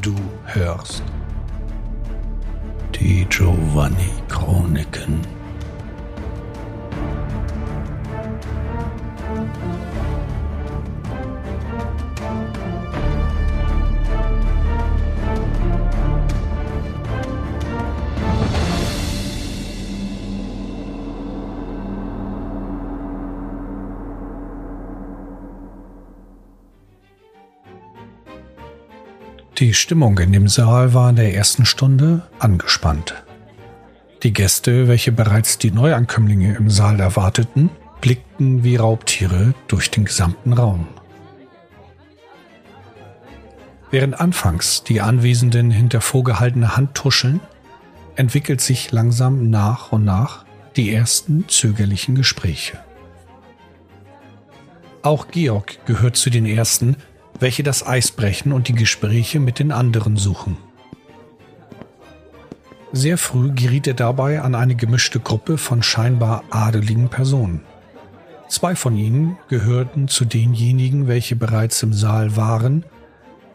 Du hörst die Giovanni Chroniken. Die Stimmung in dem Saal war in der ersten Stunde angespannt. Die Gäste, welche bereits die Neuankömmlinge im Saal erwarteten, blickten wie Raubtiere durch den gesamten Raum. Während anfangs die Anwesenden hinter vorgehaltener Hand tuscheln, entwickelt sich langsam nach und nach die ersten zögerlichen Gespräche. Auch Georg gehört zu den ersten, welche das Eis brechen und die Gespräche mit den anderen suchen. Sehr früh geriet er dabei an eine gemischte Gruppe von scheinbar adeligen Personen. Zwei von ihnen gehörten zu denjenigen, welche bereits im Saal waren,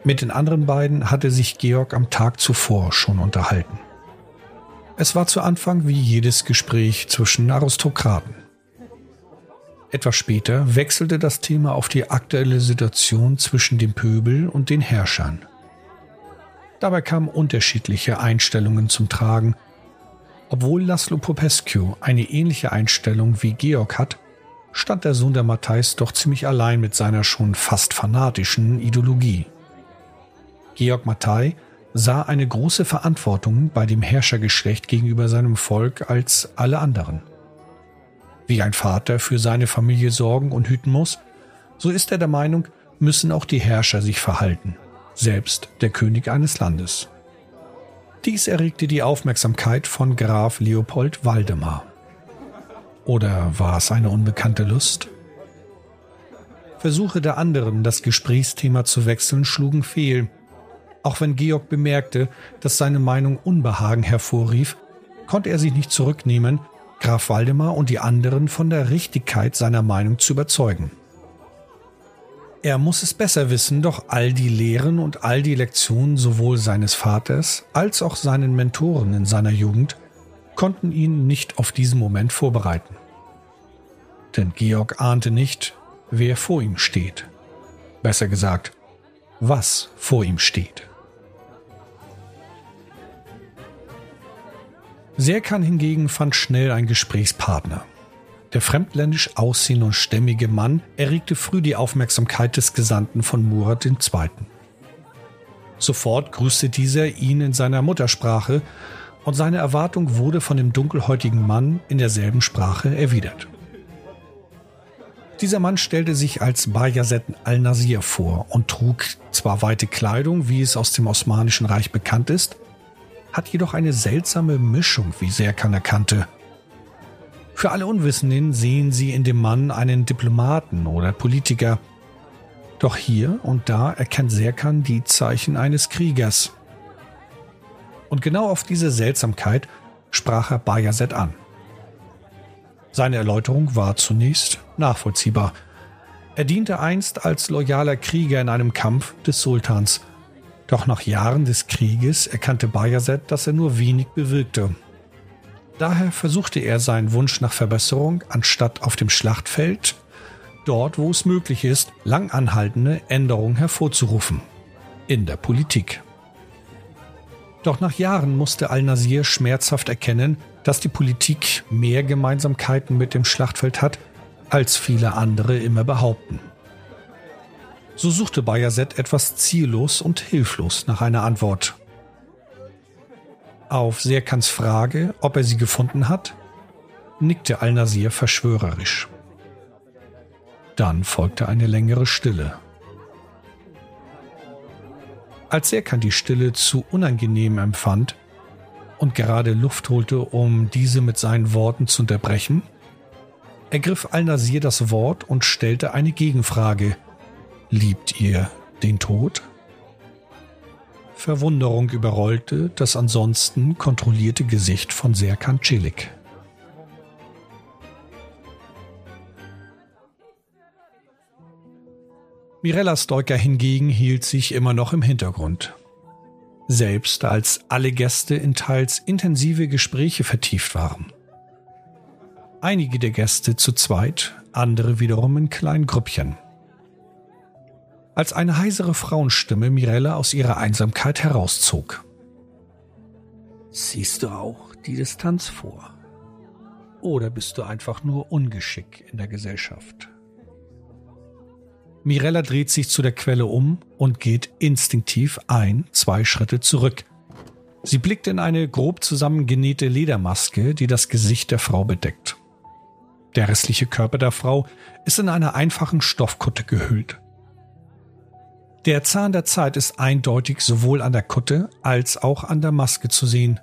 mit den anderen beiden hatte sich Georg am Tag zuvor schon unterhalten. Es war zu Anfang wie jedes Gespräch zwischen Aristokraten. Etwas später wechselte das Thema auf die aktuelle Situation zwischen dem Pöbel und den Herrschern. Dabei kamen unterschiedliche Einstellungen zum Tragen. Obwohl Laszlo Popescu eine ähnliche Einstellung wie Georg hat, stand der Sohn der Matthäus doch ziemlich allein mit seiner schon fast fanatischen Ideologie. Georg Mattei sah eine große Verantwortung bei dem Herrschergeschlecht gegenüber seinem Volk als alle anderen. Wie ein Vater für seine Familie sorgen und hüten muss, so ist er der Meinung, müssen auch die Herrscher sich verhalten, selbst der König eines Landes. Dies erregte die Aufmerksamkeit von Graf Leopold Waldemar. Oder war es eine unbekannte Lust? Versuche der anderen, das Gesprächsthema zu wechseln, schlugen fehl. Auch wenn Georg bemerkte, dass seine Meinung Unbehagen hervorrief, konnte er sich nicht zurücknehmen Graf Waldemar und die anderen von der Richtigkeit seiner Meinung zu überzeugen. Er muss es besser wissen, doch all die Lehren und all die Lektionen sowohl seines Vaters als auch seinen Mentoren in seiner Jugend konnten ihn nicht auf diesen Moment vorbereiten. Denn Georg ahnte nicht, wer vor ihm steht. Besser gesagt, was vor ihm steht. Serkan hingegen fand schnell einen Gesprächspartner. Der fremdländisch aussehende und stämmige Mann erregte früh die Aufmerksamkeit des Gesandten von Murat II. Sofort grüßte dieser ihn in seiner Muttersprache und seine Erwartung wurde von dem dunkelhäutigen Mann in derselben Sprache erwidert. Dieser Mann stellte sich als Bayazet al-Nasir vor und trug zwar weite Kleidung, wie es aus dem Osmanischen Reich bekannt ist, hat jedoch eine seltsame Mischung, wie Serkan erkannte. Für alle Unwissenden sehen sie in dem Mann einen Diplomaten oder Politiker. Doch hier und da erkennt Serkan die Zeichen eines Kriegers. Und genau auf diese Seltsamkeit sprach er Bayazet an. Seine Erläuterung war zunächst nachvollziehbar. Er diente einst als loyaler Krieger in einem Kampf des Sultans – doch nach Jahren des Krieges erkannte Bayazet, dass er nur wenig bewirkte. Daher versuchte er seinen Wunsch nach Verbesserung, anstatt auf dem Schlachtfeld, dort wo es möglich ist, langanhaltende Änderungen hervorzurufen. In der Politik. Doch nach Jahren musste Al-Nasir schmerzhaft erkennen, dass die Politik mehr Gemeinsamkeiten mit dem Schlachtfeld hat, als viele andere immer behaupten. So suchte Bayazet etwas ziellos und hilflos nach einer Antwort. Auf Serkans Frage, ob er sie gefunden hat, nickte Al-Nasir verschwörerisch. Dann folgte eine längere Stille. Als Serkan die Stille zu unangenehm empfand und gerade Luft holte, um diese mit seinen Worten zu unterbrechen, ergriff Al-Nasir das Wort und stellte eine Gegenfrage, Liebt ihr den Tod? Verwunderung überrollte das ansonsten kontrollierte Gesicht von Serkan Celik. Mirella Stoiker hingegen hielt sich immer noch im Hintergrund. selbst als alle Gäste in teils intensive Gespräche vertieft waren. Einige der Gäste zu zweit, andere wiederum in kleinen Grüppchen. Als eine heisere Frauenstimme Mirella aus ihrer Einsamkeit herauszog. Siehst du auch die Distanz vor? Oder bist du einfach nur Ungeschick in der Gesellschaft? Mirella dreht sich zu der Quelle um und geht instinktiv ein, zwei Schritte zurück. Sie blickt in eine grob zusammengenähte Ledermaske, die das Gesicht der Frau bedeckt. Der restliche Körper der Frau ist in einer einfachen Stoffkutte gehüllt. Der Zahn der Zeit ist eindeutig sowohl an der Kutte als auch an der Maske zu sehen.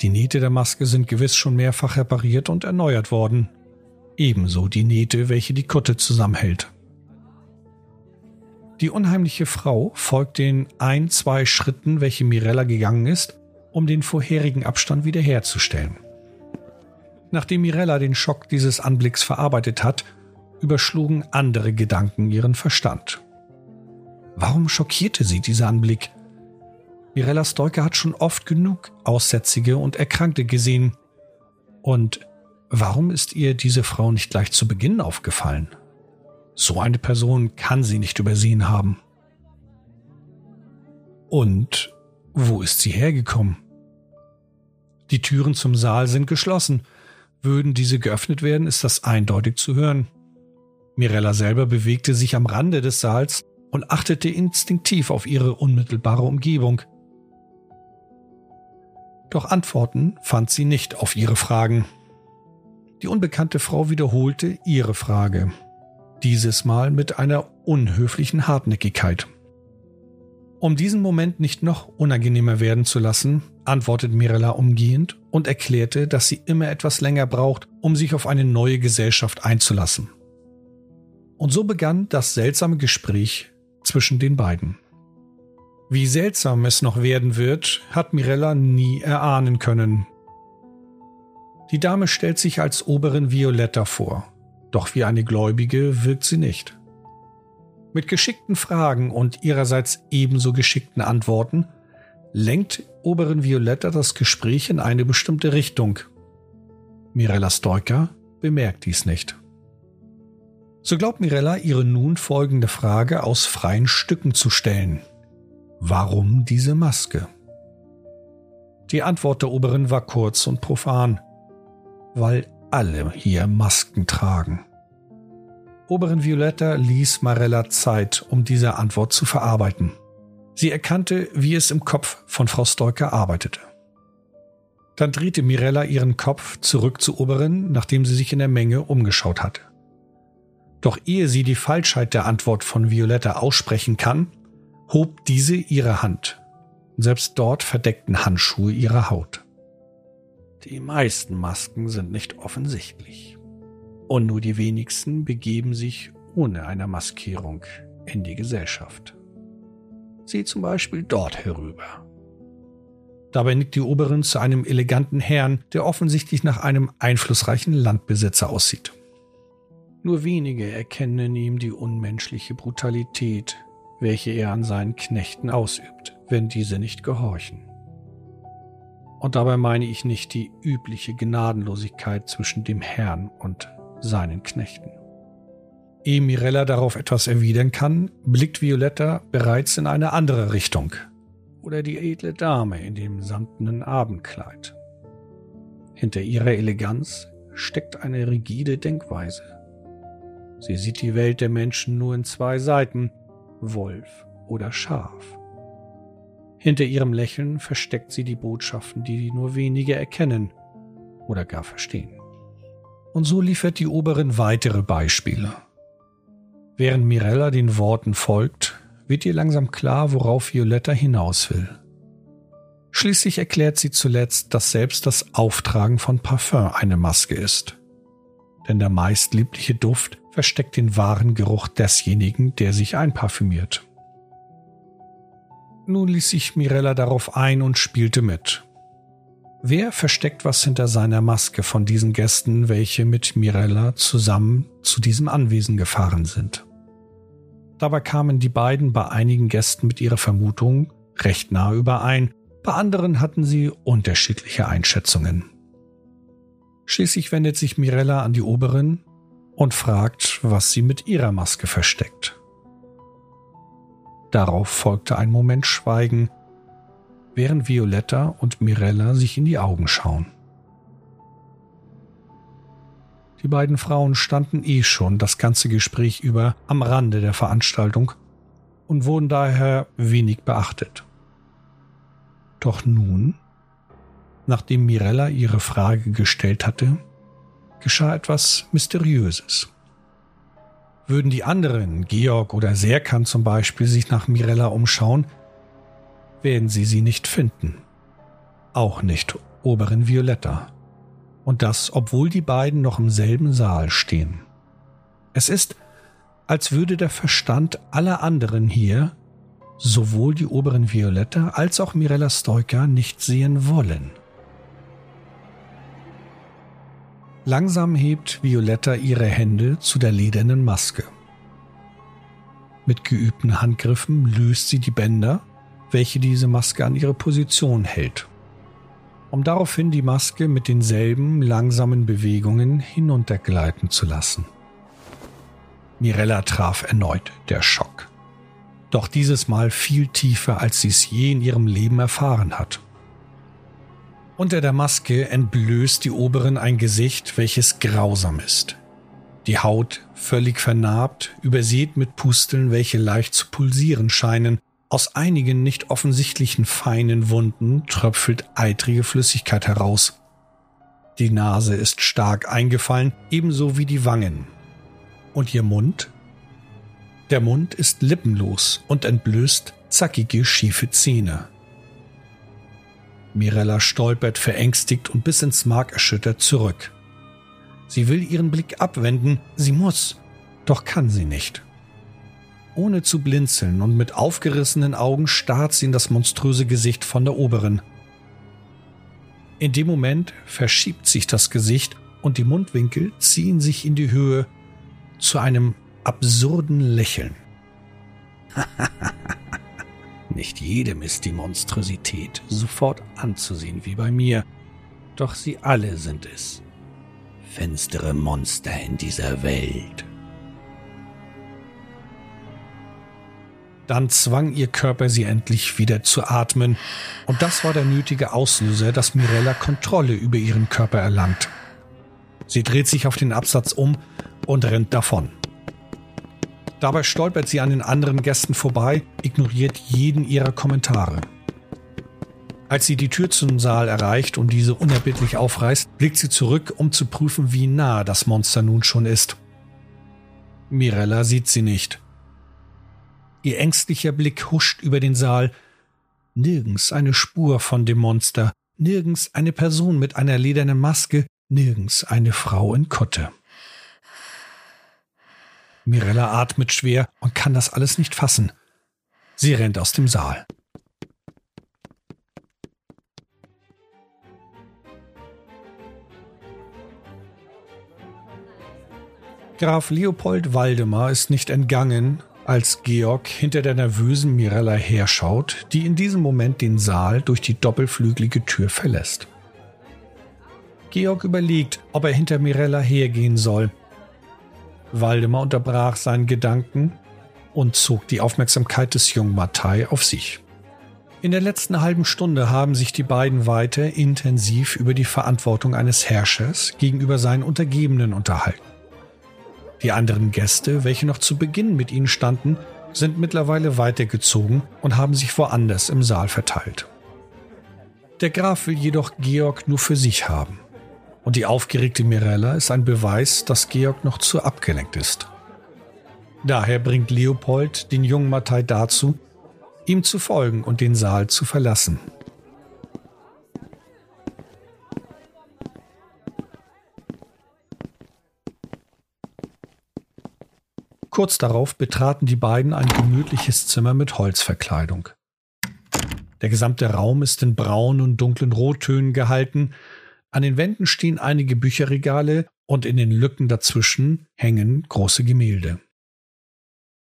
Die Nähte der Maske sind gewiss schon mehrfach repariert und erneuert worden. Ebenso die Nähte, welche die Kutte zusammenhält. Die unheimliche Frau folgt den ein, zwei Schritten, welche Mirella gegangen ist, um den vorherigen Abstand wiederherzustellen. Nachdem Mirella den Schock dieses Anblicks verarbeitet hat, überschlugen andere Gedanken ihren Verstand. Warum schockierte sie dieser Anblick? Mirella Stoiker hat schon oft genug Aussätzige und Erkrankte gesehen. Und warum ist ihr diese Frau nicht gleich zu Beginn aufgefallen? So eine Person kann sie nicht übersehen haben. Und wo ist sie hergekommen? Die Türen zum Saal sind geschlossen. Würden diese geöffnet werden, ist das eindeutig zu hören. Mirella selber bewegte sich am Rande des Saals und achtete instinktiv auf ihre unmittelbare Umgebung. Doch Antworten fand sie nicht auf ihre Fragen. Die unbekannte Frau wiederholte ihre Frage dieses Mal mit einer unhöflichen Hartnäckigkeit. Um diesen Moment nicht noch unangenehmer werden zu lassen, antwortet Mirella umgehend und erklärte, dass sie immer etwas länger braucht, um sich auf eine neue Gesellschaft einzulassen. Und so begann das seltsame Gespräch zwischen den beiden. Wie seltsam es noch werden wird, hat Mirella nie erahnen können. Die Dame stellt sich als Oberin Violetta vor, doch wie eine Gläubige wirkt sie nicht. Mit geschickten Fragen und ihrerseits ebenso geschickten Antworten lenkt Oberin Violetta das Gespräch in eine bestimmte Richtung. Mirella Stoiker bemerkt dies nicht. So glaubt Mirella ihre nun folgende Frage aus freien Stücken zu stellen. Warum diese Maske? Die Antwort der Oberin war kurz und profan. Weil alle hier Masken tragen. Oberin Violetta ließ Marella Zeit, um diese Antwort zu verarbeiten. Sie erkannte, wie es im Kopf von Frau Stoiker arbeitete. Dann drehte Mirella ihren Kopf zurück zur Oberin, nachdem sie sich in der Menge umgeschaut hatte. Doch ehe sie die Falschheit der Antwort von Violetta aussprechen kann, hob diese ihre Hand. Selbst dort verdeckten Handschuhe ihre Haut. Die meisten Masken sind nicht offensichtlich. Und nur die wenigsten begeben sich ohne eine Maskierung in die Gesellschaft. Sieh zum Beispiel dort herüber. Dabei nickt die Oberin zu einem eleganten Herrn, der offensichtlich nach einem einflussreichen Landbesitzer aussieht. Nur wenige erkennen in ihm die unmenschliche Brutalität, welche er an seinen Knechten ausübt, wenn diese nicht gehorchen. Und dabei meine ich nicht die übliche Gnadenlosigkeit zwischen dem Herrn und seinen Knechten. Ehe Mirella darauf etwas erwidern kann, blickt Violetta bereits in eine andere Richtung. Oder die edle Dame in dem samtenen Abendkleid. Hinter ihrer Eleganz steckt eine rigide Denkweise. Sie sieht die Welt der Menschen nur in zwei Seiten, Wolf oder Schaf. Hinter ihrem Lächeln versteckt sie die Botschaften, die nur wenige erkennen oder gar verstehen. Und so liefert die Oberin weitere Beispiele. Während Mirella den Worten folgt, wird ihr langsam klar, worauf Violetta hinaus will. Schließlich erklärt sie zuletzt, dass selbst das Auftragen von Parfum eine Maske ist. Denn der meist liebliche Duft versteckt den wahren Geruch desjenigen, der sich einparfümiert. Nun ließ sich Mirella darauf ein und spielte mit. Wer versteckt was hinter seiner Maske von diesen Gästen, welche mit Mirella zusammen zu diesem Anwesen gefahren sind? Dabei kamen die beiden bei einigen Gästen mit ihrer Vermutung recht nah überein, bei anderen hatten sie unterschiedliche Einschätzungen. Schließlich wendet sich Mirella an die Oberin und fragt, was sie mit ihrer Maske versteckt. Darauf folgte ein Moment Schweigen, während Violetta und Mirella sich in die Augen schauen. Die beiden Frauen standen eh schon das ganze Gespräch über am Rande der Veranstaltung und wurden daher wenig beachtet. Doch nun, nachdem Mirella ihre Frage gestellt hatte, geschah etwas Mysteriöses. Würden die anderen, Georg oder Serkan zum Beispiel, sich nach Mirella umschauen, werden sie sie nicht finden. Auch nicht Oberin Violetta. Und das, obwohl die beiden noch im selben Saal stehen. Es ist, als würde der Verstand aller anderen hier sowohl die oberen Violetta als auch Mirella Stoica nicht sehen wollen. Langsam hebt Violetta ihre Hände zu der ledernen Maske. Mit geübten Handgriffen löst sie die Bänder, welche diese Maske an ihre Position hält, um daraufhin die Maske mit denselben langsamen Bewegungen hinuntergleiten zu lassen. Mirella traf erneut der Schock. Doch dieses Mal viel tiefer, als sie es je in ihrem Leben erfahren hat. Unter der Maske entblößt die Oberin ein Gesicht, welches grausam ist. Die Haut völlig vernarbt, übersät mit Pusteln, welche leicht zu pulsieren scheinen. Aus einigen nicht offensichtlichen feinen Wunden tröpfelt eitrige Flüssigkeit heraus. Die Nase ist stark eingefallen, ebenso wie die Wangen, und ihr Mund? Der Mund ist lippenlos und entblößt zackige, schiefe Zähne. Mirella stolpert verängstigt und bis ins Mark erschüttert zurück. Sie will ihren Blick abwenden, sie muss, doch kann sie nicht. Ohne zu blinzeln und mit aufgerissenen Augen starrt sie in das monströse Gesicht von der Oberin. In dem Moment verschiebt sich das Gesicht und die Mundwinkel ziehen sich in die Höhe, zu einem absurden Lächeln. Nicht jedem ist die Monstrosität sofort anzusehen wie bei mir, doch sie alle sind es. Finstere Monster in dieser Welt. Dann zwang ihr Körper sie endlich wieder zu atmen, und das war der nötige Auslöser, dass Mirella Kontrolle über ihren Körper erlangt. Sie dreht sich auf den Absatz um und rennt davon. Dabei stolpert sie an den anderen Gästen vorbei, ignoriert jeden ihrer Kommentare. Als sie die Tür zum Saal erreicht und diese unerbittlich aufreißt, blickt sie zurück, um zu prüfen, wie nah das Monster nun schon ist. Mirella sieht sie nicht. Ihr ängstlicher Blick huscht über den Saal. Nirgends eine Spur von dem Monster, nirgends eine Person mit einer ledernen Maske, nirgends eine Frau in Kutte. Mirella atmet schwer und kann das alles nicht fassen. Sie rennt aus dem Saal. Graf Leopold Waldemar ist nicht entgangen, als Georg hinter der nervösen Mirella herschaut, die in diesem Moment den Saal durch die doppelflügelige Tür verlässt. Georg überlegt, ob er hinter Mirella hergehen soll, Waldemar unterbrach seinen Gedanken und zog die Aufmerksamkeit des jungen Mattei auf sich. In der letzten halben Stunde haben sich die beiden weiter intensiv über die Verantwortung eines Herrschers gegenüber seinen Untergebenen unterhalten. Die anderen Gäste, welche noch zu Beginn mit ihnen standen, sind mittlerweile weitergezogen und haben sich woanders im Saal verteilt. Der Graf will jedoch Georg nur für sich haben. Und die aufgeregte Mirella ist ein Beweis, dass Georg noch zu abgelenkt ist. Daher bringt Leopold den jungen Mattei dazu, ihm zu folgen und den Saal zu verlassen. Kurz darauf betraten die beiden ein gemütliches Zimmer mit Holzverkleidung. Der gesamte Raum ist in braunen und dunklen Rottönen gehalten an den Wänden stehen einige Bücherregale und in den Lücken dazwischen hängen große Gemälde.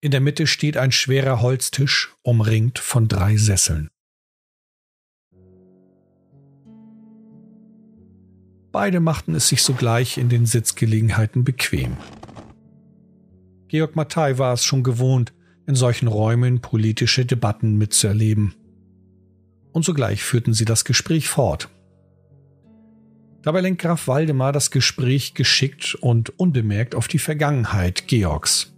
In der Mitte steht ein schwerer Holztisch, umringt von drei Sesseln. Beide machten es sich sogleich in den Sitzgelegenheiten bequem. Georg Mattei war es schon gewohnt, in solchen Räumen politische Debatten mitzuerleben. Und sogleich führten sie das Gespräch fort. Dabei lenkt Graf Waldemar das Gespräch geschickt und unbemerkt auf die Vergangenheit Georgs.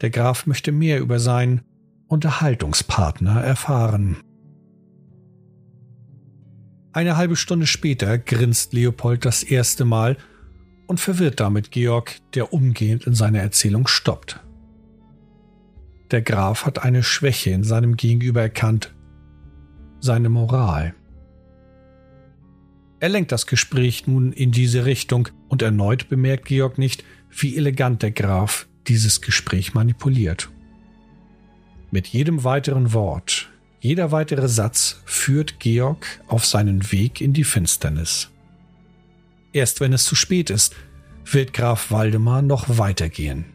Der Graf möchte mehr über seinen Unterhaltungspartner erfahren. Eine halbe Stunde später grinst Leopold das erste Mal und verwirrt damit Georg, der umgehend in seiner Erzählung stoppt. Der Graf hat eine Schwäche in seinem Gegenüber erkannt, seine Moral. Er lenkt das Gespräch nun in diese Richtung und erneut bemerkt Georg nicht, wie elegant der Graf dieses Gespräch manipuliert. Mit jedem weiteren Wort, jeder weitere Satz führt Georg auf seinen Weg in die Finsternis. Erst wenn es zu spät ist, wird Graf Waldemar noch weitergehen.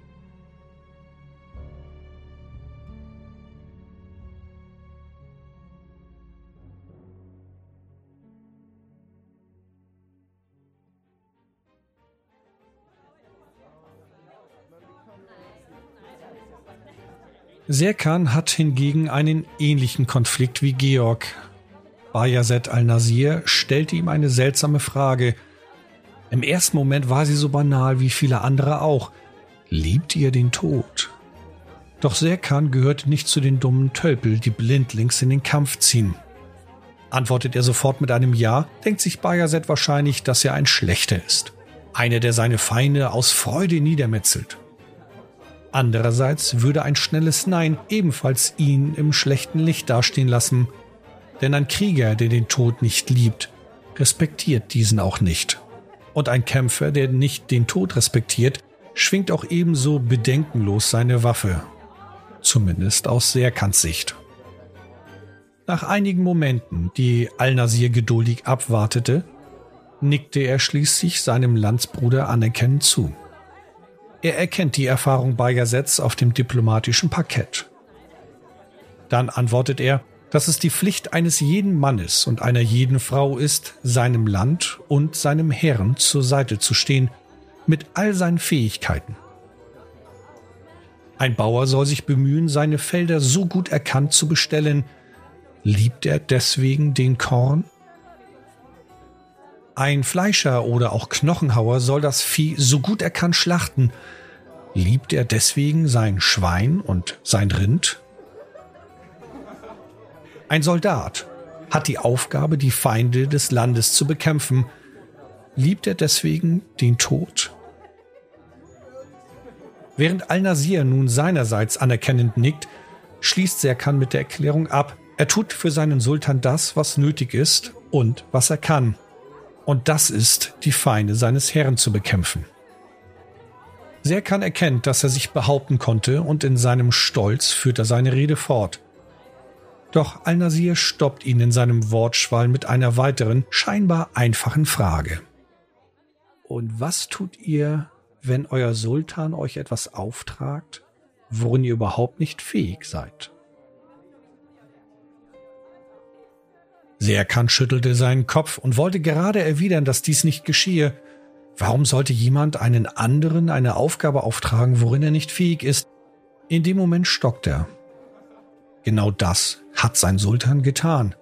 Serkan hat hingegen einen ähnlichen Konflikt wie Georg. Bayazet al-Nasir stellte ihm eine seltsame Frage. Im ersten Moment war sie so banal wie viele andere auch. Liebt ihr den Tod? Doch Serkan gehört nicht zu den dummen Tölpel, die blindlings in den Kampf ziehen. Antwortet er sofort mit einem Ja, denkt sich Bayazet wahrscheinlich, dass er ein Schlechter ist. Einer, der seine Feinde aus Freude niedermetzelt. Andererseits würde ein schnelles Nein ebenfalls ihn im schlechten Licht dastehen lassen. Denn ein Krieger, der den Tod nicht liebt, respektiert diesen auch nicht. Und ein Kämpfer, der nicht den Tod respektiert, schwingt auch ebenso bedenkenlos seine Waffe. Zumindest aus Serkans Sicht. Nach einigen Momenten, die Al-Nasir geduldig abwartete, nickte er schließlich seinem Landsbruder anerkennend zu. Er erkennt die Erfahrung Beigersets auf dem diplomatischen Parkett. Dann antwortet er, dass es die Pflicht eines jeden Mannes und einer jeden Frau ist, seinem Land und seinem Herrn zur Seite zu stehen, mit all seinen Fähigkeiten. Ein Bauer soll sich bemühen, seine Felder so gut erkannt zu bestellen. Liebt er deswegen den Korn? Ein Fleischer oder auch Knochenhauer soll das Vieh so gut er kann schlachten. Liebt er deswegen sein Schwein und sein Rind? Ein Soldat hat die Aufgabe, die Feinde des Landes zu bekämpfen. Liebt er deswegen den Tod? Während Al-Nasir nun seinerseits anerkennend nickt, schließt Serkan mit der Erklärung ab, er tut für seinen Sultan das, was nötig ist und was er kann. Und das ist, die Feinde seines Herrn zu bekämpfen. Serkan erkennt, dass er sich behaupten konnte und in seinem Stolz führt er seine Rede fort. Doch Al-Nasir stoppt ihn in seinem Wortschwall mit einer weiteren, scheinbar einfachen Frage. Und was tut ihr, wenn euer Sultan euch etwas auftragt, worin ihr überhaupt nicht fähig seid? Serkan schüttelte seinen Kopf und wollte gerade erwidern, dass dies nicht geschehe. Warum sollte jemand einen anderen eine Aufgabe auftragen, worin er nicht fähig ist? In dem Moment stockt er. Genau das hat sein Sultan getan.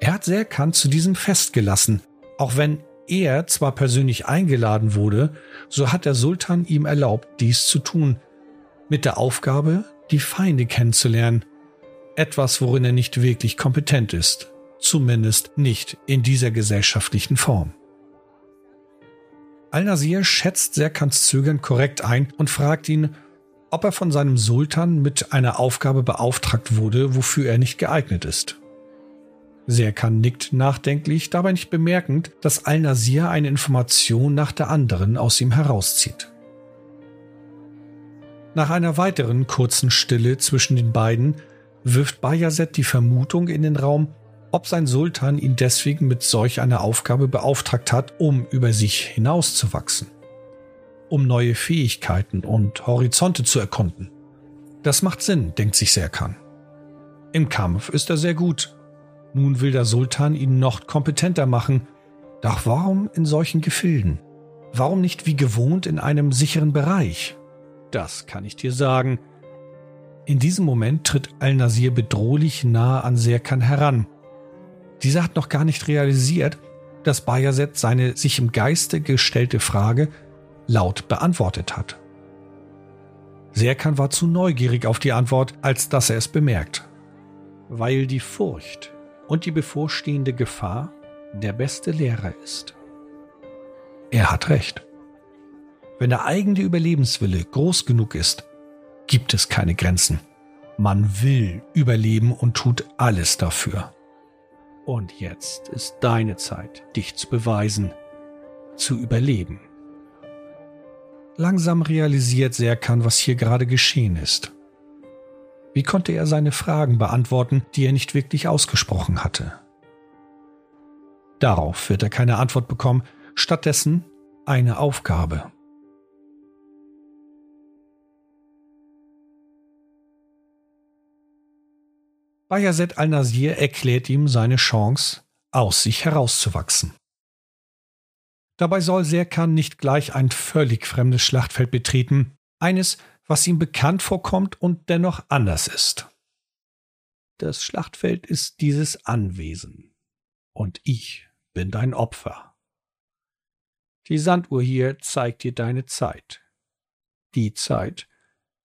Er hat Serkan zu diesem Fest gelassen. Auch wenn er zwar persönlich eingeladen wurde, so hat der Sultan ihm erlaubt, dies zu tun, mit der Aufgabe, die Feinde kennenzulernen, etwas, worin er nicht wirklich kompetent ist zumindest nicht in dieser gesellschaftlichen Form. Al-Nasir schätzt Serkans Zögern korrekt ein und fragt ihn, ob er von seinem Sultan mit einer Aufgabe beauftragt wurde, wofür er nicht geeignet ist. Serkan nickt nachdenklich, dabei nicht bemerkend, dass Al-Nasir eine Information nach der anderen aus ihm herauszieht. Nach einer weiteren kurzen Stille zwischen den beiden wirft Bayazet die Vermutung in den Raum, ob sein Sultan ihn deswegen mit solch einer Aufgabe beauftragt hat, um über sich hinauszuwachsen, um neue Fähigkeiten und Horizonte zu erkunden. Das macht Sinn, denkt sich Serkan. Im Kampf ist er sehr gut. Nun will der Sultan ihn noch kompetenter machen, Doch warum in solchen Gefilden? Warum nicht wie gewohnt in einem sicheren Bereich? Das kann ich dir sagen. In diesem Moment tritt Al-Nasir bedrohlich nahe an Serkan heran. Dieser hat noch gar nicht realisiert, dass Bayazet seine sich im Geiste gestellte Frage laut beantwortet hat. Serkan war zu neugierig auf die Antwort, als dass er es bemerkt. Weil die Furcht und die bevorstehende Gefahr der beste Lehrer ist. Er hat recht. Wenn der eigene Überlebenswille groß genug ist, gibt es keine Grenzen. Man will überleben und tut alles dafür. Und jetzt ist deine Zeit, dich zu beweisen, zu überleben. Langsam realisiert Serkan, was hier gerade geschehen ist. Wie konnte er seine Fragen beantworten, die er nicht wirklich ausgesprochen hatte? Darauf wird er keine Antwort bekommen, stattdessen eine Aufgabe. Bayazet al-Nasir erklärt ihm seine Chance, aus sich herauszuwachsen. Dabei soll Serkan nicht gleich ein völlig fremdes Schlachtfeld betreten, eines, was ihm bekannt vorkommt und dennoch anders ist. Das Schlachtfeld ist dieses Anwesen, und ich bin dein Opfer. Die Sanduhr hier zeigt dir deine Zeit. Die Zeit,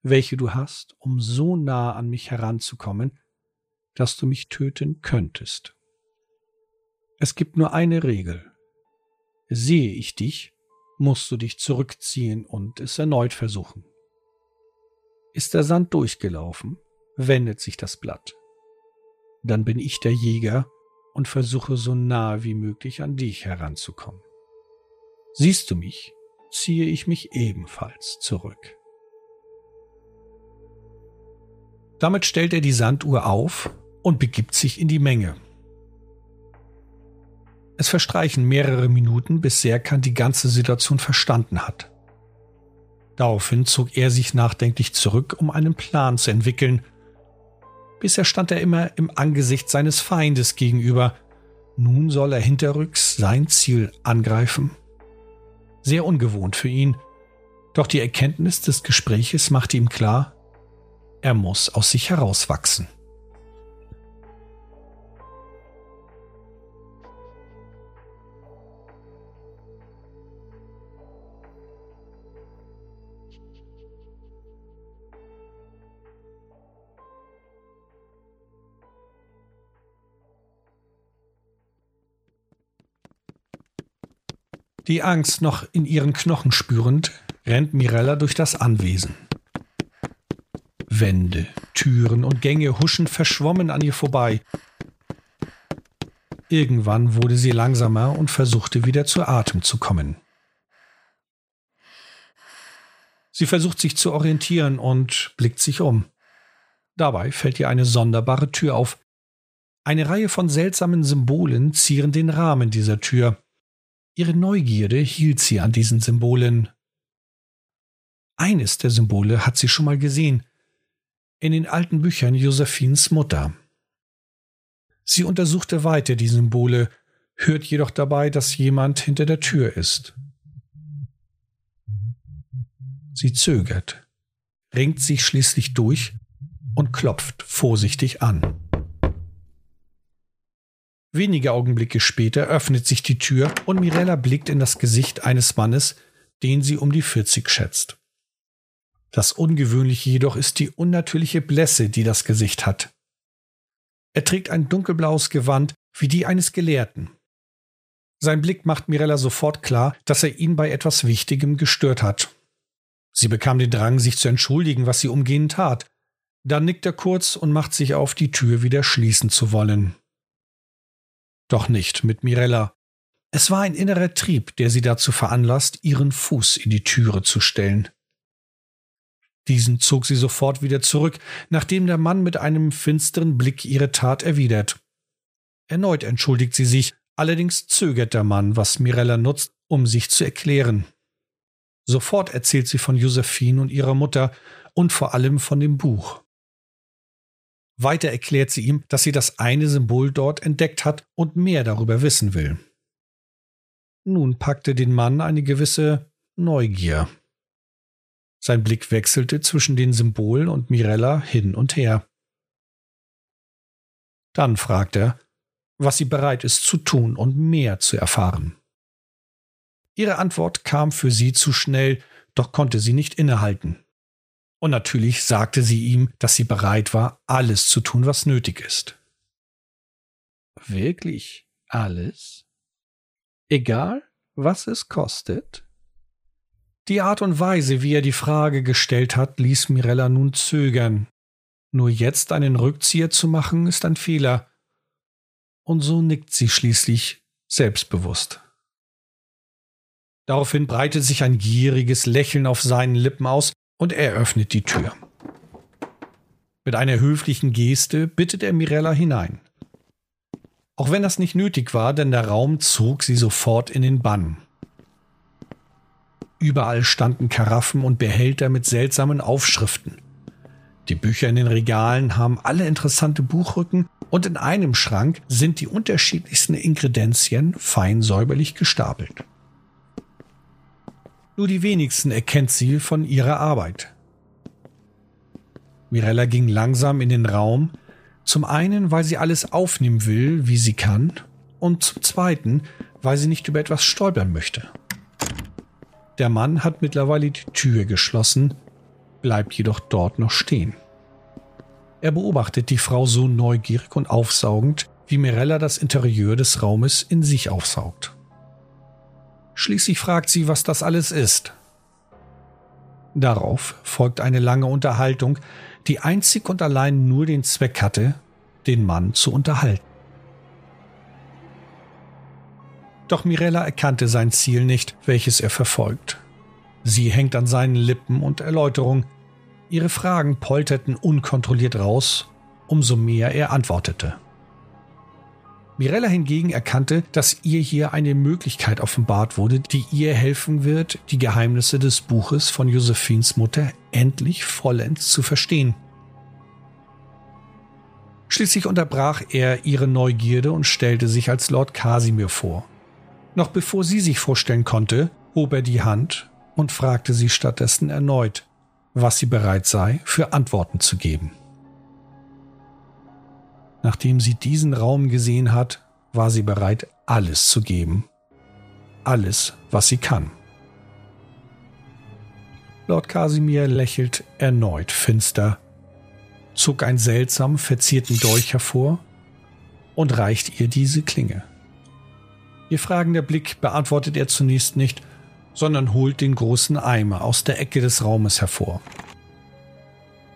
welche du hast, um so nah an mich heranzukommen, dass du mich töten könntest. Es gibt nur eine Regel. Sehe ich dich, musst du dich zurückziehen und es erneut versuchen. Ist der Sand durchgelaufen, wendet sich das Blatt. Dann bin ich der Jäger und versuche so nahe wie möglich an dich heranzukommen. Siehst du mich, ziehe ich mich ebenfalls zurück. Damit stellt er die Sanduhr auf und begibt sich in die Menge. Es verstreichen mehrere Minuten, bis Serkan die ganze Situation verstanden hat. Daraufhin zog er sich nachdenklich zurück, um einen Plan zu entwickeln. Bisher stand er immer im Angesicht seines Feindes gegenüber. Nun soll er hinterrücks sein Ziel angreifen. Sehr ungewohnt für ihn. Doch die Erkenntnis des Gespräches machte ihm klar, er muss aus sich herauswachsen. Die Angst noch in ihren Knochen spürend, rennt Mirella durch das Anwesen. Wände, Türen und Gänge huschen verschwommen an ihr vorbei. Irgendwann wurde sie langsamer und versuchte wieder zu Atem zu kommen. Sie versucht sich zu orientieren und blickt sich um. Dabei fällt ihr eine sonderbare Tür auf. Eine Reihe von seltsamen Symbolen zieren den Rahmen dieser Tür. Ihre Neugierde hielt sie an diesen Symbolen. Eines der Symbole hat sie schon mal gesehen, in den alten Büchern Josephines Mutter. Sie untersuchte weiter die Symbole, hört jedoch dabei, dass jemand hinter der Tür ist. Sie zögert, ringt sich schließlich durch und klopft vorsichtig an. Wenige Augenblicke später öffnet sich die Tür und Mirella blickt in das Gesicht eines Mannes, den sie um die 40 schätzt. Das Ungewöhnliche jedoch ist die unnatürliche Blässe, die das Gesicht hat. Er trägt ein dunkelblaues Gewand wie die eines Gelehrten. Sein Blick macht Mirella sofort klar, dass er ihn bei etwas Wichtigem gestört hat. Sie bekam den Drang, sich zu entschuldigen, was sie umgehend tat. Dann nickt er kurz und macht sich auf, die Tür wieder schließen zu wollen. Doch nicht mit Mirella. Es war ein innerer Trieb, der sie dazu veranlasst, ihren Fuß in die Türe zu stellen. Diesen zog sie sofort wieder zurück, nachdem der Mann mit einem finsteren Blick ihre Tat erwidert. Erneut entschuldigt sie sich, allerdings zögert der Mann, was Mirella nutzt, um sich zu erklären. Sofort erzählt sie von Josephine und ihrer Mutter und vor allem von dem Buch. Weiter erklärt sie ihm, dass sie das eine Symbol dort entdeckt hat und mehr darüber wissen will. Nun packte den Mann eine gewisse Neugier. Sein Blick wechselte zwischen den Symbolen und Mirella hin und her. Dann fragte er, was sie bereit ist zu tun und mehr zu erfahren. Ihre Antwort kam für sie zu schnell, doch konnte sie nicht innehalten. Und natürlich sagte sie ihm, dass sie bereit war, alles zu tun, was nötig ist. Wirklich alles? Egal, was es kostet? Die Art und Weise, wie er die Frage gestellt hat, ließ Mirella nun zögern. Nur jetzt einen Rückzieher zu machen, ist ein Fehler. Und so nickt sie schließlich selbstbewusst. Daraufhin breitet sich ein gieriges Lächeln auf seinen Lippen aus und er öffnet die Tür. Mit einer höflichen Geste bittet er Mirella hinein. Auch wenn das nicht nötig war, denn der Raum zog sie sofort in den Bann. Überall standen Karaffen und Behälter mit seltsamen Aufschriften. Die Bücher in den Regalen haben alle interessante Buchrücken und in einem Schrank sind die unterschiedlichsten Ingredienzien fein säuberlich gestapelt. Nur die wenigsten erkennt sie von ihrer Arbeit. Mirella ging langsam in den Raum, zum einen, weil sie alles aufnehmen will, wie sie kann, und zum zweiten, weil sie nicht über etwas stolpern möchte. Der Mann hat mittlerweile die Tür geschlossen, bleibt jedoch dort noch stehen. Er beobachtet die Frau so neugierig und aufsaugend, wie Mirella das Interieur des Raumes in sich aufsaugt. Schließlich fragt sie, was das alles ist. Darauf folgt eine lange Unterhaltung, die einzig und allein nur den Zweck hatte, den Mann zu unterhalten. Doch Mirella erkannte sein Ziel nicht, welches er verfolgt. Sie hängt an seinen Lippen und Erläuterung. Ihre Fragen polterten unkontrolliert raus, umso mehr er antwortete. Mirella hingegen erkannte, dass ihr hier eine Möglichkeit offenbart wurde, die ihr helfen wird, die Geheimnisse des Buches von Josephines Mutter endlich vollends zu verstehen. Schließlich unterbrach er ihre Neugierde und stellte sich als Lord Casimir vor. Noch bevor sie sich vorstellen konnte, hob er die Hand und fragte sie stattdessen erneut, was sie bereit sei, für Antworten zu geben. Nachdem sie diesen Raum gesehen hat, war sie bereit, alles zu geben. Alles, was sie kann. Lord Casimir lächelt erneut finster, zog einen seltsam verzierten Dolch hervor und reicht ihr diese Klinge. Ihr fragender Blick beantwortet er zunächst nicht, sondern holt den großen Eimer aus der Ecke des Raumes hervor.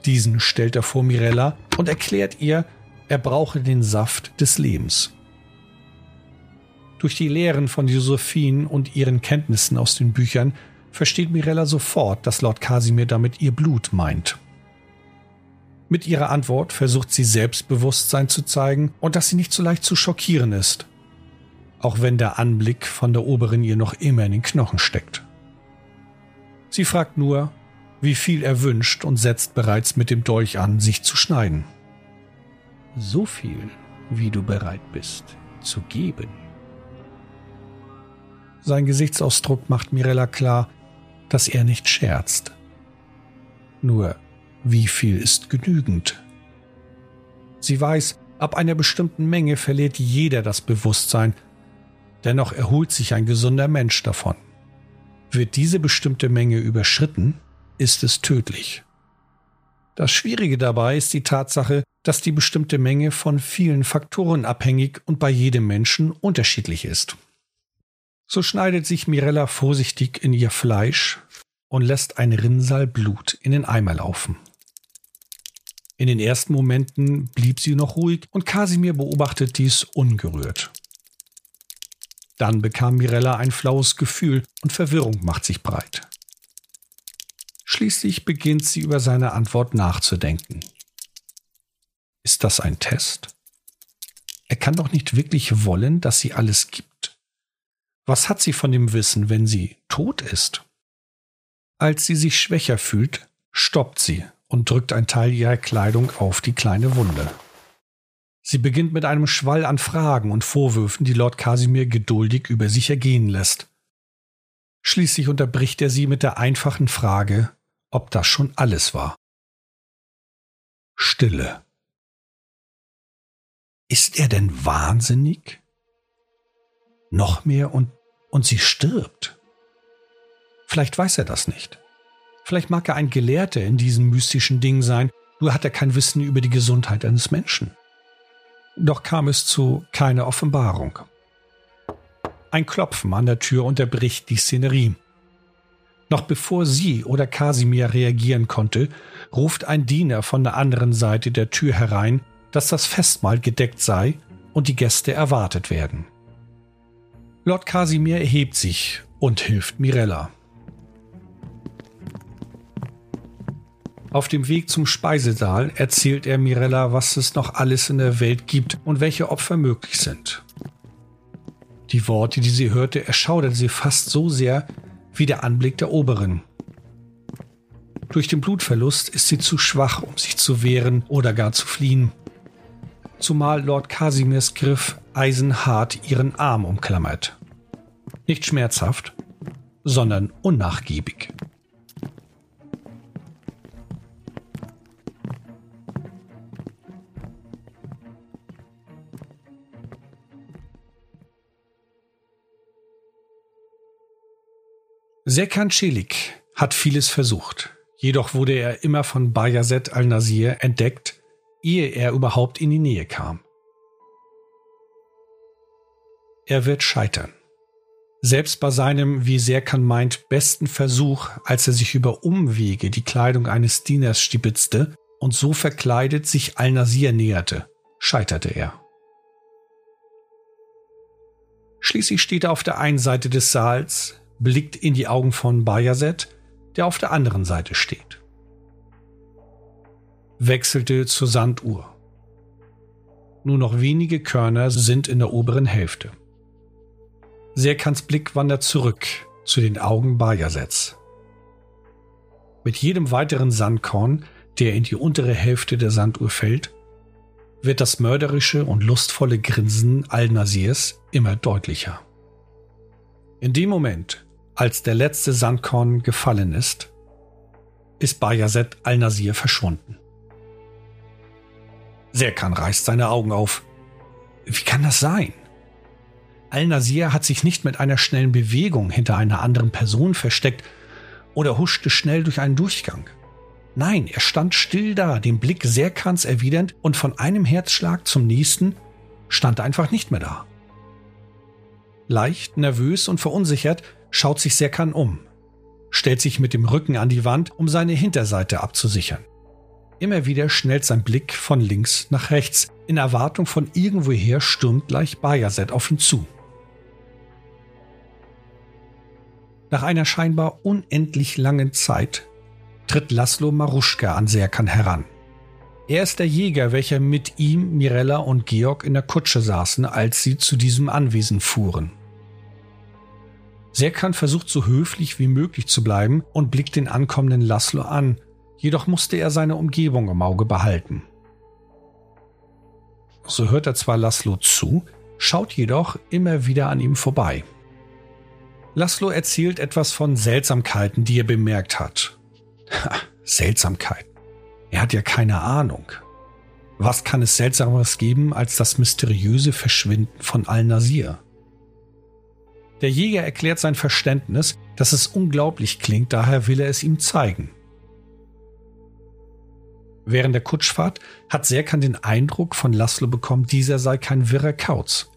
Diesen stellt er vor Mirella und erklärt ihr, er brauche den Saft des Lebens. Durch die Lehren von Josephine und ihren Kenntnissen aus den Büchern versteht Mirella sofort, dass Lord Casimir damit ihr Blut meint. Mit ihrer Antwort versucht sie Selbstbewusstsein zu zeigen und dass sie nicht so leicht zu schockieren ist auch wenn der Anblick von der Oberin ihr noch immer in den Knochen steckt. Sie fragt nur, wie viel er wünscht und setzt bereits mit dem Dolch an, sich zu schneiden. So viel, wie du bereit bist zu geben. Sein Gesichtsausdruck macht Mirella klar, dass er nicht scherzt. Nur, wie viel ist genügend? Sie weiß, ab einer bestimmten Menge verliert jeder das Bewusstsein Dennoch erholt sich ein gesunder Mensch davon. Wird diese bestimmte Menge überschritten, ist es tödlich. Das Schwierige dabei ist die Tatsache, dass die bestimmte Menge von vielen Faktoren abhängig und bei jedem Menschen unterschiedlich ist. So schneidet sich Mirella vorsichtig in ihr Fleisch und lässt ein Rinnsal Blut in den Eimer laufen. In den ersten Momenten blieb sie noch ruhig und Kasimir beobachtet dies ungerührt. Dann bekam Mirella ein flaues Gefühl und Verwirrung macht sich breit. Schließlich beginnt sie über seine Antwort nachzudenken. Ist das ein Test? Er kann doch nicht wirklich wollen, dass sie alles gibt. Was hat sie von dem Wissen, wenn sie tot ist? Als sie sich schwächer fühlt, stoppt sie und drückt ein Teil ihrer Kleidung auf die kleine Wunde. Sie beginnt mit einem Schwall an Fragen und Vorwürfen, die Lord Casimir geduldig über sich ergehen lässt. Schließlich unterbricht er sie mit der einfachen Frage, ob das schon alles war. Stille. Ist er denn wahnsinnig? Noch mehr und, und sie stirbt. Vielleicht weiß er das nicht. Vielleicht mag er ein Gelehrter in diesem mystischen Ding sein, nur hat er kein Wissen über die Gesundheit eines Menschen. Doch kam es zu keiner Offenbarung. Ein Klopfen an der Tür unterbricht die Szenerie. Noch bevor sie oder Kasimir reagieren konnte, ruft ein Diener von der anderen Seite der Tür herein, dass das Festmahl gedeckt sei und die Gäste erwartet werden. Lord Kasimir erhebt sich und hilft Mirella. Auf dem Weg zum Speisesaal erzählt er Mirella, was es noch alles in der Welt gibt und welche Opfer möglich sind. Die Worte, die sie hörte, erschauderten sie fast so sehr wie der Anblick der Oberin. Durch den Blutverlust ist sie zu schwach, um sich zu wehren oder gar zu fliehen. Zumal Lord Casimirs Griff eisenhart ihren Arm umklammert. Nicht schmerzhaft, sondern unnachgiebig. Serkan Celik hat vieles versucht. Jedoch wurde er immer von Bayazet al-Nasir entdeckt, ehe er überhaupt in die Nähe kam. Er wird scheitern. Selbst bei seinem, wie Serkan meint, besten Versuch, als er sich über Umwege die Kleidung eines Dieners stibitzte und so verkleidet sich al-Nasir näherte, scheiterte er. Schließlich steht er auf der einen Seite des Saals, blickt in die Augen von Bayazet, der auf der anderen Seite steht. Wechselte zur Sanduhr. Nur noch wenige Körner sind in der oberen Hälfte. Serkans Blick wandert zurück zu den Augen Bayazets. Mit jedem weiteren Sandkorn, der in die untere Hälfte der Sanduhr fällt, wird das mörderische und lustvolle Grinsen Al-Nasirs immer deutlicher. In dem Moment, als der letzte Sandkorn gefallen ist, ist Bayazet al-Nasir verschwunden. Serkan reißt seine Augen auf. Wie kann das sein? Al-Nasir hat sich nicht mit einer schnellen Bewegung hinter einer anderen Person versteckt oder huschte schnell durch einen Durchgang. Nein, er stand still da, den Blick Serkans erwidernd und von einem Herzschlag zum nächsten stand er einfach nicht mehr da. Leicht, nervös und verunsichert schaut sich Serkan um, stellt sich mit dem Rücken an die Wand, um seine Hinterseite abzusichern. Immer wieder schnellt sein Blick von links nach rechts, in Erwartung von irgendwoher stürmt gleich Bayazet auf ihn zu. Nach einer scheinbar unendlich langen Zeit tritt Laszlo Maruschka an Serkan heran. Er ist der Jäger, welcher mit ihm, Mirella und Georg in der Kutsche saßen, als sie zu diesem Anwesen fuhren. Serkan versucht so höflich wie möglich zu bleiben und blickt den ankommenden Laszlo an, jedoch musste er seine Umgebung im Auge behalten. So hört er zwar Laszlo zu, schaut jedoch immer wieder an ihm vorbei. Laszlo erzählt etwas von Seltsamkeiten, die er bemerkt hat. Ha, Seltsamkeiten. Er hat ja keine Ahnung. Was kann es Seltsameres geben als das mysteriöse Verschwinden von Al-Nasir? Der Jäger erklärt sein Verständnis, dass es unglaublich klingt, daher will er es ihm zeigen. Während der Kutschfahrt hat Serkan den Eindruck von Laszlo bekommen, dieser sei kein wirrer Kauz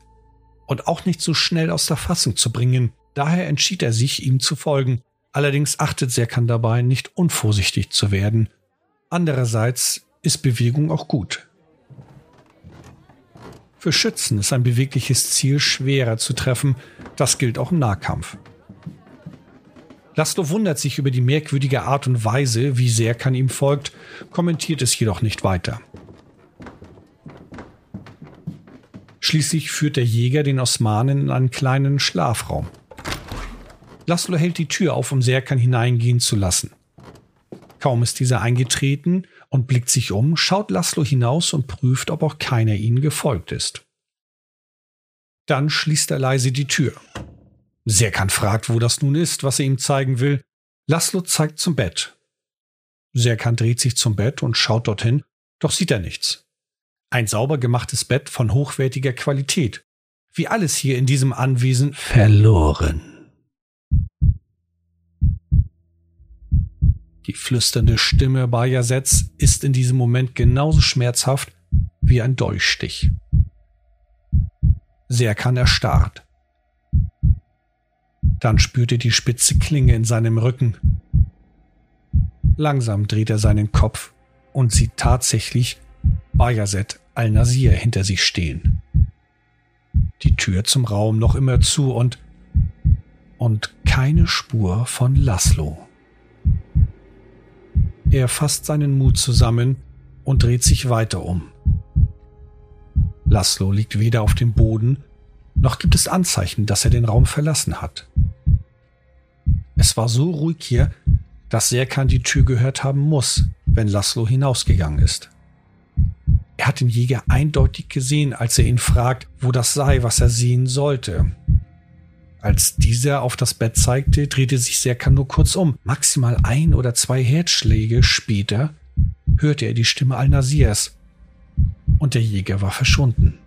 und auch nicht so schnell aus der Fassung zu bringen. Daher entschied er sich, ihm zu folgen. Allerdings achtet Serkan dabei, nicht unvorsichtig zu werden. Andererseits ist Bewegung auch gut. Für Schützen ist ein bewegliches Ziel schwerer zu treffen. Das gilt auch im Nahkampf. Laszlo wundert sich über die merkwürdige Art und Weise, wie Serkan ihm folgt, kommentiert es jedoch nicht weiter. Schließlich führt der Jäger den Osmanen in einen kleinen Schlafraum. Laszlo hält die Tür auf, um Serkan hineingehen zu lassen. Kaum ist dieser eingetreten und blickt sich um, schaut Laszlo hinaus und prüft, ob auch keiner ihnen gefolgt ist. Dann schließt er leise die Tür. Serkan fragt, wo das nun ist, was er ihm zeigen will. Laszlo zeigt zum Bett. Serkan dreht sich zum Bett und schaut dorthin, doch sieht er nichts. Ein sauber gemachtes Bett von hochwertiger Qualität. Wie alles hier in diesem Anwesen verloren. Die flüsternde Stimme Bajasets ist in diesem Moment genauso schmerzhaft wie ein Dolchstich. Serkan erstarrt. Dann spürt er die spitze Klinge in seinem Rücken. Langsam dreht er seinen Kopf und sieht tatsächlich Bayazet al-Nasir hinter sich stehen. Die Tür zum Raum noch immer zu und und keine Spur von Laszlo. Er fasst seinen Mut zusammen und dreht sich weiter um. Laszlo liegt weder auf dem Boden, noch gibt es Anzeichen, dass er den Raum verlassen hat. Es war so ruhig hier, dass Serkan die Tür gehört haben muss, wenn Laszlo hinausgegangen ist. Er hat den Jäger eindeutig gesehen, als er ihn fragt, wo das sei, was er sehen sollte. Als dieser auf das Bett zeigte, drehte sich Serkan nur kurz um. Maximal ein oder zwei Herzschläge später hörte er die Stimme Al-Nasirs und der Jäger war verschwunden.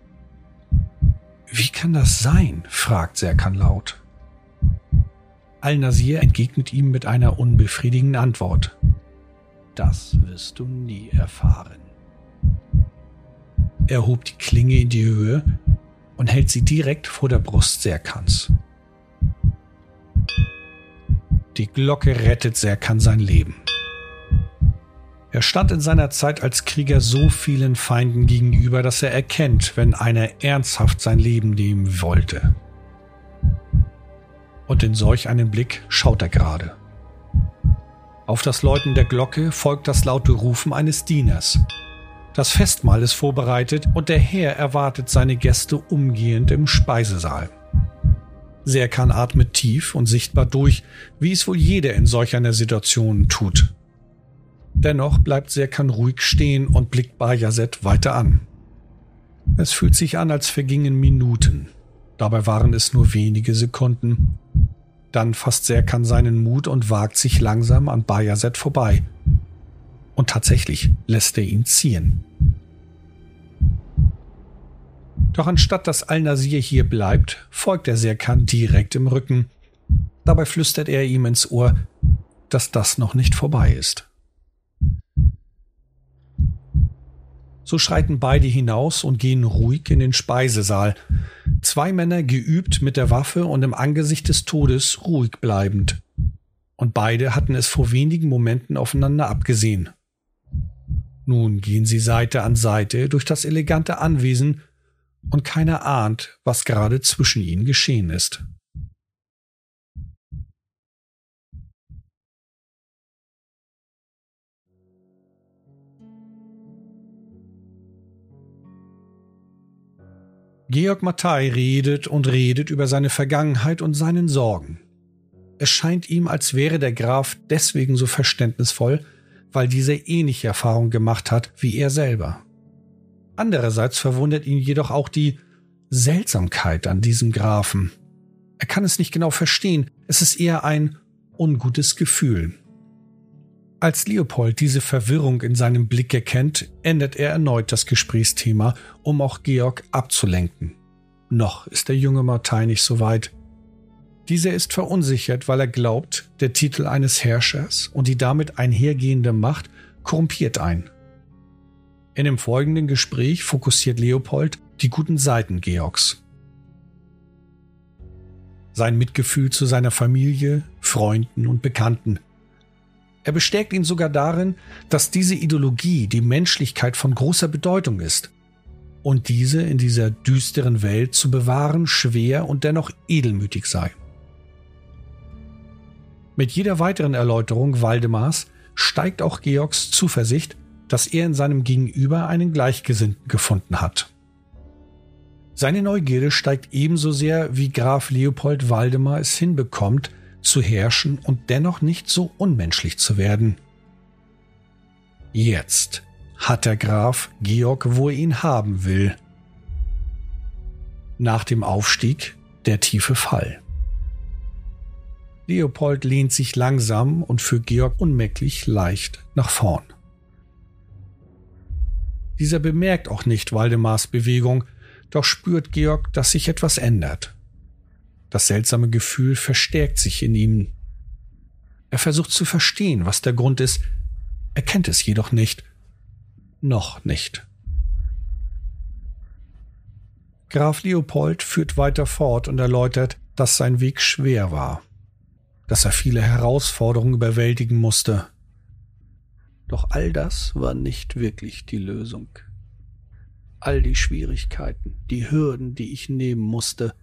Wie kann das sein? fragt Serkan laut. Al-Nasir entgegnet ihm mit einer unbefriedigenden Antwort. Das wirst du nie erfahren. Er hob die Klinge in die Höhe und hält sie direkt vor der Brust Serkans. Die Glocke rettet Serkan sein Leben. Er stand in seiner Zeit als Krieger so vielen Feinden gegenüber, dass er erkennt, wenn einer ernsthaft sein Leben nehmen wollte. Und in solch einen Blick schaut er gerade. Auf das Läuten der Glocke folgt das laute Rufen eines Dieners. Das Festmahl ist vorbereitet und der Herr erwartet seine Gäste umgehend im Speisesaal. Serkan atmet tief und sichtbar durch, wie es wohl jeder in solch einer Situation tut. Dennoch bleibt Serkan ruhig stehen und blickt Bajaset weiter an. Es fühlt sich an, als vergingen Minuten. Dabei waren es nur wenige Sekunden. Dann fasst Serkan seinen Mut und wagt sich langsam an Bajaset vorbei. Und tatsächlich lässt er ihn ziehen. Doch anstatt dass Al-Nasir hier bleibt, folgt er Serkan direkt im Rücken. Dabei flüstert er ihm ins Ohr, dass das noch nicht vorbei ist. So schreiten beide hinaus und gehen ruhig in den Speisesaal. Zwei Männer geübt mit der Waffe und im Angesicht des Todes ruhig bleibend. Und beide hatten es vor wenigen Momenten aufeinander abgesehen. Nun gehen sie Seite an Seite durch das elegante Anwesen und keiner ahnt, was gerade zwischen ihnen geschehen ist. Georg Mattei redet und redet über seine Vergangenheit und seinen Sorgen. Es scheint ihm, als wäre der Graf deswegen so verständnisvoll, weil dieser ähnliche Erfahrung gemacht hat wie er selber. Andererseits verwundert ihn jedoch auch die Seltsamkeit an diesem Grafen. Er kann es nicht genau verstehen, es ist eher ein ungutes Gefühl. Als Leopold diese Verwirrung in seinem Blick erkennt, ändert er erneut das Gesprächsthema, um auch Georg abzulenken. Noch ist der junge Martei nicht so weit. Dieser ist verunsichert, weil er glaubt, der Titel eines Herrschers und die damit einhergehende Macht korrumpiert ein. In dem folgenden Gespräch fokussiert Leopold die guten Seiten Georgs. Sein Mitgefühl zu seiner Familie, Freunden und Bekannten. Er bestärkt ihn sogar darin, dass diese Ideologie die Menschlichkeit von großer Bedeutung ist und diese in dieser düsteren Welt zu bewahren schwer und dennoch edelmütig sei. Mit jeder weiteren Erläuterung Waldemars steigt auch Georgs Zuversicht, dass er in seinem Gegenüber einen Gleichgesinnten gefunden hat. Seine Neugierde steigt ebenso sehr, wie Graf Leopold Waldemar es hinbekommt, zu herrschen und dennoch nicht so unmenschlich zu werden. Jetzt hat der Graf Georg, wo er ihn haben will. Nach dem Aufstieg der tiefe Fall. Leopold lehnt sich langsam und für Georg unmerklich leicht nach vorn. Dieser bemerkt auch nicht Waldemars Bewegung, doch spürt Georg, dass sich etwas ändert. Das seltsame Gefühl verstärkt sich in ihm. Er versucht zu verstehen, was der Grund ist, er kennt es jedoch nicht. Noch nicht. Graf Leopold führt weiter fort und erläutert, dass sein Weg schwer war, dass er viele Herausforderungen überwältigen musste. Doch all das war nicht wirklich die Lösung. All die Schwierigkeiten, die Hürden, die ich nehmen musste,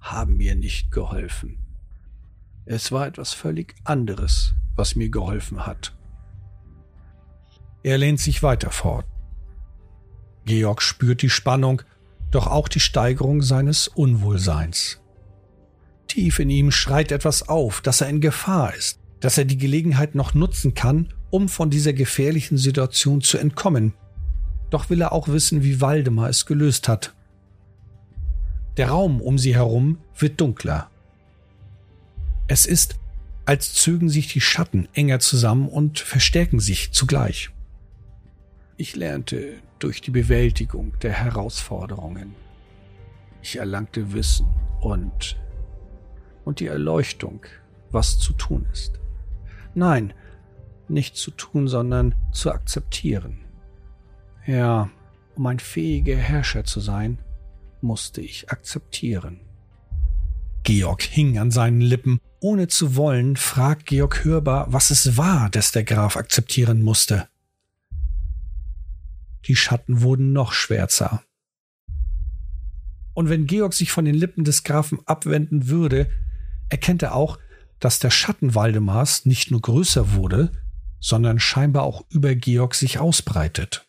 haben mir nicht geholfen. Es war etwas völlig anderes, was mir geholfen hat. Er lehnt sich weiter fort. Georg spürt die Spannung, doch auch die Steigerung seines Unwohlseins. Tief in ihm schreit etwas auf, dass er in Gefahr ist, dass er die Gelegenheit noch nutzen kann, um von dieser gefährlichen Situation zu entkommen. Doch will er auch wissen, wie Waldemar es gelöst hat. Der Raum um sie herum wird dunkler. Es ist, als zögen sich die Schatten enger zusammen und verstärken sich zugleich. Ich lernte durch die Bewältigung der Herausforderungen. Ich erlangte Wissen und und die Erleuchtung, was zu tun ist. Nein, nicht zu tun, sondern zu akzeptieren. Ja, um ein fähiger Herrscher zu sein, musste ich akzeptieren. Georg hing an seinen Lippen. Ohne zu wollen, fragt Georg hörbar, was es war, das der Graf akzeptieren musste. Die Schatten wurden noch schwärzer. Und wenn Georg sich von den Lippen des Grafen abwenden würde, erkennt er auch, dass der Schatten Waldemars nicht nur größer wurde, sondern scheinbar auch über Georg sich ausbreitet.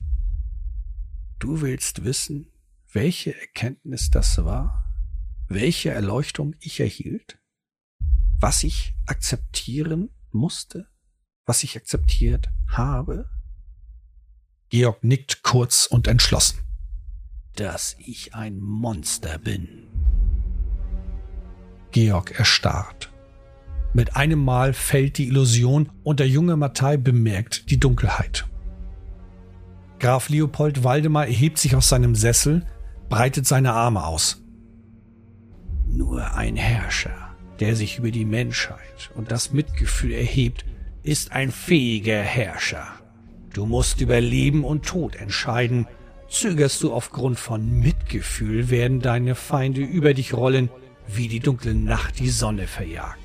Du willst wissen, welche Erkenntnis das war? Welche Erleuchtung ich erhielt? Was ich akzeptieren musste? Was ich akzeptiert habe? Georg nickt kurz und entschlossen. Dass ich ein Monster bin. Georg erstarrt. Mit einem Mal fällt die Illusion und der junge Mattei bemerkt die Dunkelheit. Graf Leopold Waldemar erhebt sich aus seinem Sessel, breitet seine Arme aus. Nur ein Herrscher, der sich über die Menschheit und das Mitgefühl erhebt, ist ein fähiger Herrscher. Du musst über Leben und Tod entscheiden. Zögerst du aufgrund von Mitgefühl, werden deine Feinde über dich rollen, wie die dunkle Nacht die Sonne verjagt.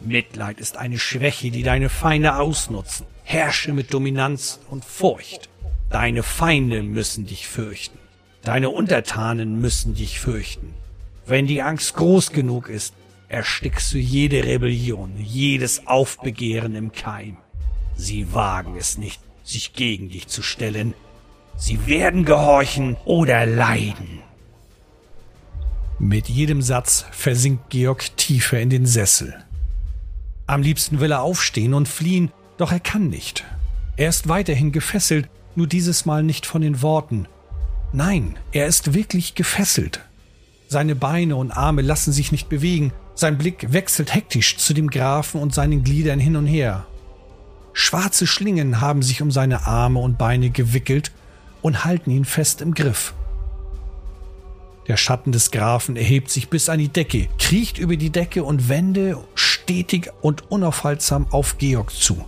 Mitleid ist eine Schwäche, die deine Feinde ausnutzen. Herrsche mit Dominanz und Furcht. Deine Feinde müssen dich fürchten. Deine Untertanen müssen dich fürchten. Wenn die Angst groß genug ist, erstickst du jede Rebellion, jedes Aufbegehren im Keim. Sie wagen es nicht, sich gegen dich zu stellen. Sie werden gehorchen oder leiden. Mit jedem Satz versinkt Georg tiefer in den Sessel. Am liebsten will er aufstehen und fliehen, doch er kann nicht. Er ist weiterhin gefesselt, nur dieses Mal nicht von den Worten. Nein, er ist wirklich gefesselt. Seine Beine und Arme lassen sich nicht bewegen, sein Blick wechselt hektisch zu dem Grafen und seinen Gliedern hin und her. Schwarze Schlingen haben sich um seine Arme und Beine gewickelt und halten ihn fest im Griff. Der Schatten des Grafen erhebt sich bis an die Decke, kriecht über die Decke und Wände stetig und unaufhaltsam auf Georg zu.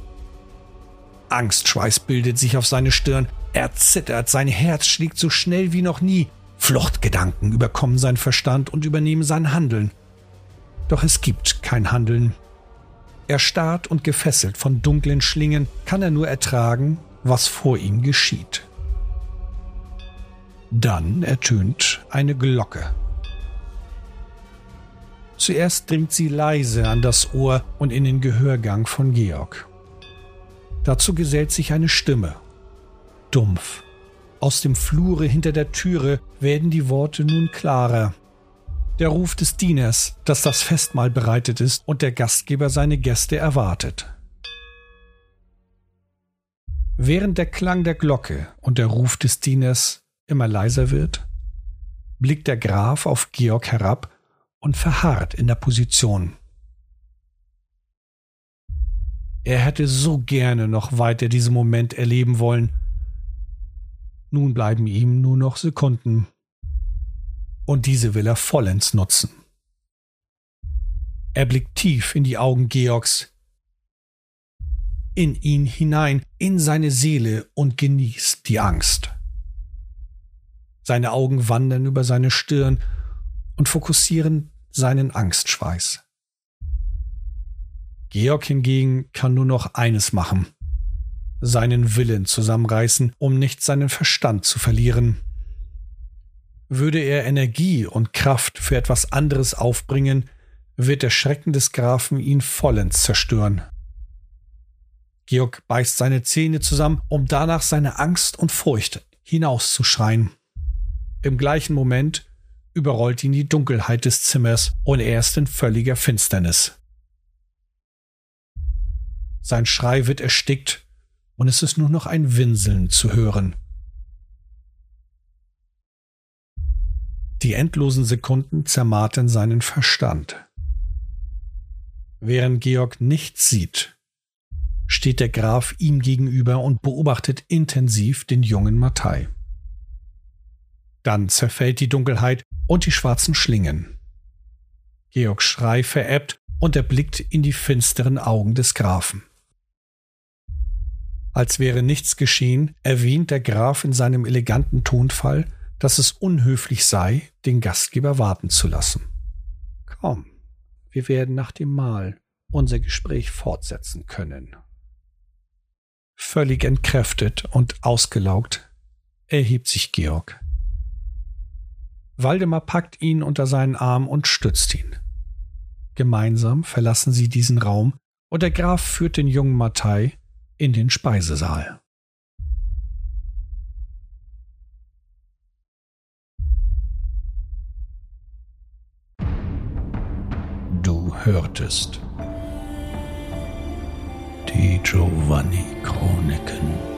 Angstschweiß bildet sich auf seine Stirn, er zittert, sein Herz schlägt so schnell wie noch nie, Fluchtgedanken überkommen sein Verstand und übernehmen sein Handeln. Doch es gibt kein Handeln, Erstarrt und gefesselt von dunklen Schlingen kann er nur ertragen, was vor ihm geschieht. Dann ertönt eine Glocke. Zuerst dringt sie leise an das Ohr und in den Gehörgang von Georg. Dazu gesellt sich eine Stimme. Dumpf. Aus dem Flure hinter der Türe werden die Worte nun klarer der Ruf des Dieners, dass das Festmahl bereitet ist und der Gastgeber seine Gäste erwartet. Während der Klang der Glocke und der Ruf des Dieners immer leiser wird, blickt der Graf auf Georg herab und verharrt in der Position. Er hätte so gerne noch weiter diesen Moment erleben wollen. Nun bleiben ihm nur noch Sekunden. Und diese will er vollends nutzen. Er blickt tief in die Augen Georgs, in ihn hinein, in seine Seele und genießt die Angst. Seine Augen wandern über seine Stirn und fokussieren seinen Angstschweiß. Georg hingegen kann nur noch eines machen, seinen Willen zusammenreißen, um nicht seinen Verstand zu verlieren. Würde er Energie und Kraft für etwas anderes aufbringen, wird der Schrecken des Grafen ihn vollends zerstören. Georg beißt seine Zähne zusammen, um danach seine Angst und Furcht hinauszuschreien. Im gleichen Moment überrollt ihn die Dunkelheit des Zimmers und er ist in völliger Finsternis. Sein Schrei wird erstickt und es ist nur noch ein Winseln zu hören. Die endlosen Sekunden zermartern seinen Verstand. Während Georg nichts sieht, steht der Graf ihm gegenüber und beobachtet intensiv den jungen Mattei. Dann zerfällt die Dunkelheit und die schwarzen Schlingen. Georgs Schrei verebbt und er blickt in die finsteren Augen des Grafen. Als wäre nichts geschehen, erwähnt der Graf in seinem eleganten Tonfall, dass es unhöflich sei, den Gastgeber warten zu lassen. Komm, wir werden nach dem Mahl unser Gespräch fortsetzen können. Völlig entkräftet und ausgelaugt erhebt sich Georg. Waldemar packt ihn unter seinen Arm und stützt ihn. Gemeinsam verlassen sie diesen Raum und der Graf führt den jungen Mattei in den Speisesaal. Du hörtest die Giovanni Chroniken